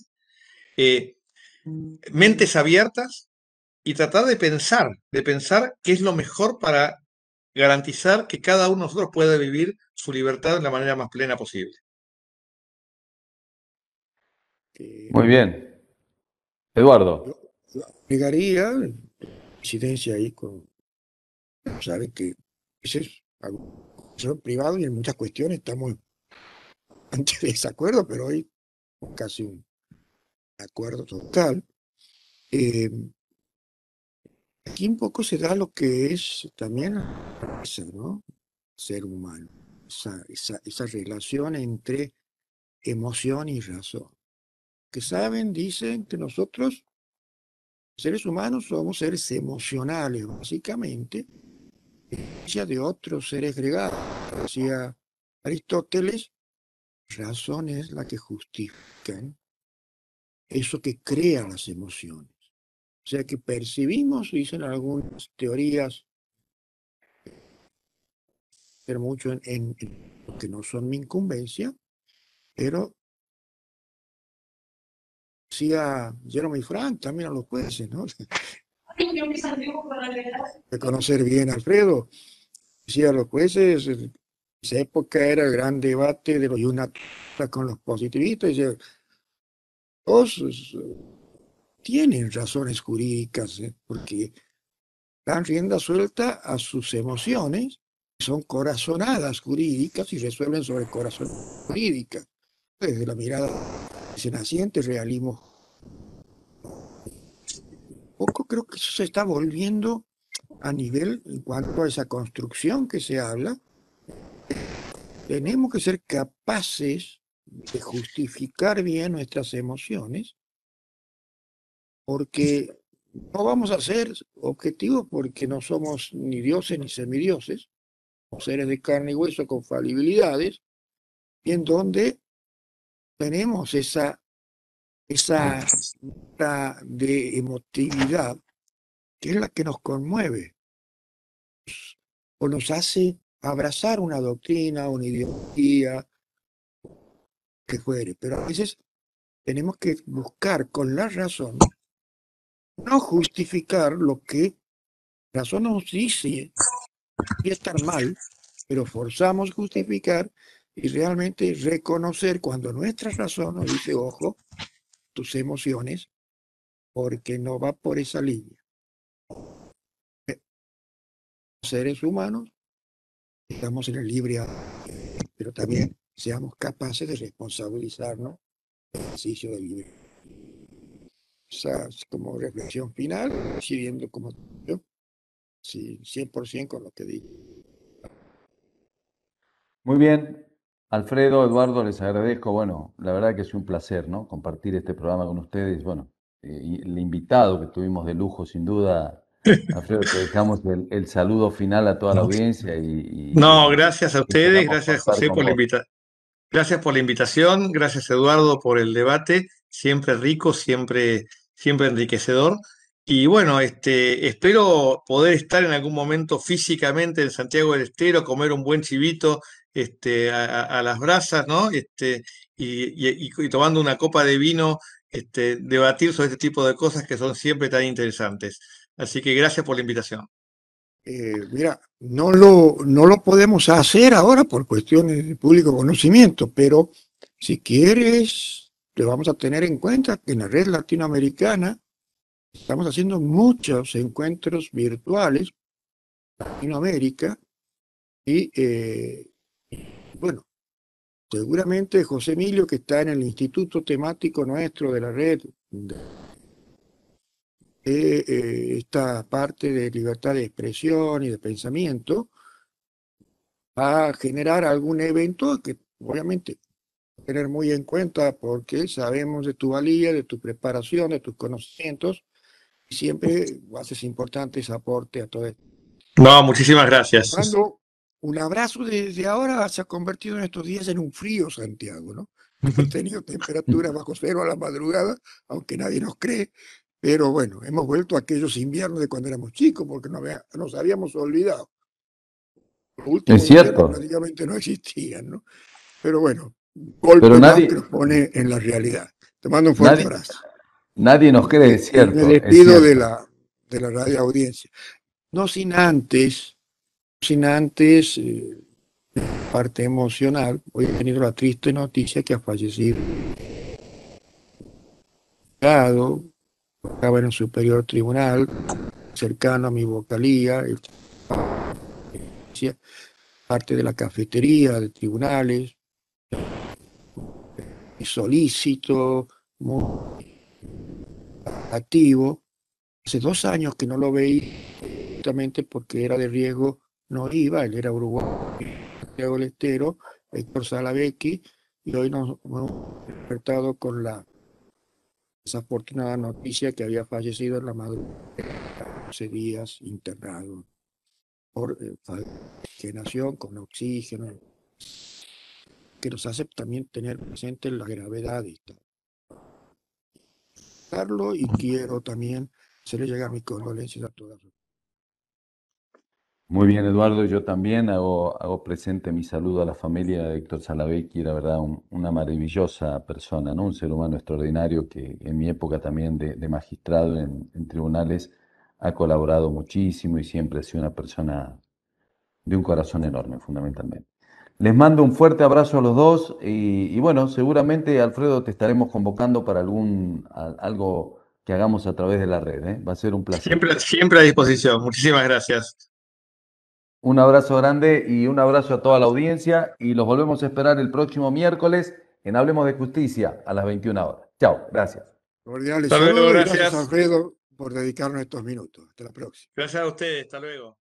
eh, mentes abiertas y tratar de pensar, de pensar qué es lo mejor para garantizar que cada uno de nosotros pueda vivir su libertad de la manera más plena posible. Muy bien. Eduardo. Yo agregaría incidencia ahí con saben que ese es algo privado y en muchas cuestiones estamos ante desacuerdo, pero hoy casi un acuerdo total. eh, aquí un poco se da lo que es también ¿no? ser humano, esa, esa, esa relación entre emoción y razón. Que saben, dicen que nosotros, seres humanos, somos seres emocionales, básicamente, de otros seres gregados. Decía Aristóteles, razón es la que justifica eso que crea las emociones. O sea que percibimos, dicen algunas teorías, pero mucho en, lo que no son mi incumbencia, pero decía Jeremy Frank, también a los jueces, ¿no? De conocer bien a Alfredo. Decía a los jueces, esa época era el gran debate de los yunatistas con los positivistas, decía, todos tienen razones jurídicas, ¿eh? porque dan rienda suelta a sus emociones, son corazonadas jurídicas y resuelven sobre corazón jurídica, desde la mirada de ese naciente realismo. Poco creo que eso se está volviendo a nivel en cuanto a esa construcción que se habla. Tenemos que ser capaces de justificar bien nuestras emociones porque no vamos a ser objetivos porque no somos ni dioses ni semidioses, somos seres de carne y hueso con falibilidades, y en donde tenemos esa, esa de emotividad que es la que nos conmueve o nos hace abrazar una doctrina, una ideología, que fuere, pero a veces tenemos que buscar con la razón no justificar lo que razón nos dice y estar mal, pero forzamos justificar y realmente reconocer cuando nuestra razón nos dice, ojo, tus emociones, porque no va por esa línea. Seres humanos, estamos en el libre, pero también seamos capaces de responsabilizarnos del ejercicio del libre sea, como reflexión final, siguiendo como yo, sí, 100% con lo que digo. Muy bien, Alfredo, Eduardo, les agradezco. Bueno, la verdad que es un placer, ¿no? Compartir este programa con ustedes. Bueno, eh, el invitado que tuvimos de lujo, sin duda. Alfredo, te dejamos el, saludo final a toda la audiencia. Y, no, gracias a ustedes, gracias José por la invitación. Gracias por la invitación, gracias Eduardo por el debate, siempre rico, siempre siempre enriquecedor. Y bueno, este, espero poder estar en algún momento físicamente en Santiago del Estero, comer un buen chivito este, a, las brasas, ¿no? Este, y, tomando una copa de vino, este, debatir sobre este tipo de cosas que son siempre tan interesantes. Así que gracias por la invitación. Eh, mira, no lo, no lo podemos hacer ahora por cuestiones de público conocimiento, pero si quieres vamos a tener en cuenta que en la red latinoamericana estamos haciendo muchos encuentros virtuales en Latinoamérica y eh, bueno, seguramente José Emilio que está en el instituto temático nuestro de la red eh, esta parte de libertad de expresión y de pensamiento va a generar algún evento que obviamente tener muy en cuenta porque sabemos de tu valía, de tu preparación, de tus conocimientos y siempre haces importantes aportes a todo esto. No, muchísimas gracias. Cuando un abrazo desde ahora se ha convertido en estos días en un frío Santiago, ¿no? Hemos tenido temperaturas bajo cero a la madrugada, aunque nadie nos cree, pero bueno, hemos vuelto a aquellos inviernos de cuando éramos chicos porque nos habíamos olvidado. es cierto. Prácticamente no existían, ¿no? Pero bueno, golpe Pero nadie, que nos pone en la realidad. Te mando un fuerte abrazo. Nadie nos cree, es cierto. Me despido de la, de la radio audiencia. No sin antes, sin antes, eh, parte emocional, hoy he tenido la triste noticia que ha fallecido estaba en un superior tribunal, cercano a mi vocalía, parte de la cafetería de tribunales, solícito, muy activo, hace dos años que no lo veía, justamente porque era de riesgo, no iba, él era uruguayo, Santiago Estero, Héctor Salavecchi, y hoy nos hemos despertado con la desafortunada noticia que había fallecido en la madrugada, 11 días internado por eh, con oxígeno, que nos hace también tener presente la gravedad de esto. Y quiero también hacerle llegar mis condolencias a todas. Muy bien, Eduardo. Yo también hago, hago presente mi saludo a la familia de Héctor Salavecchi, la verdad una maravillosa persona, ¿no? un ser humano extraordinario que en mi época también de, magistrado en, tribunales ha colaborado muchísimo y siempre ha sido una persona de un corazón enorme, fundamentalmente. Les mando un fuerte abrazo a los dos y, bueno, seguramente Alfredo te estaremos convocando para algún algo que hagamos a través de la red. ¿eh? Va a ser un placer. Siempre, siempre a disposición. Muchísimas gracias. Un abrazo grande y un abrazo a toda la audiencia y los volvemos a esperar el próximo miércoles en Hablemos de Justicia a las 21 horas. Chao, gracias. Cordiales saludos, gracias. gracias Alfredo por dedicarnos estos minutos. Hasta la próxima. Gracias a ustedes, hasta luego.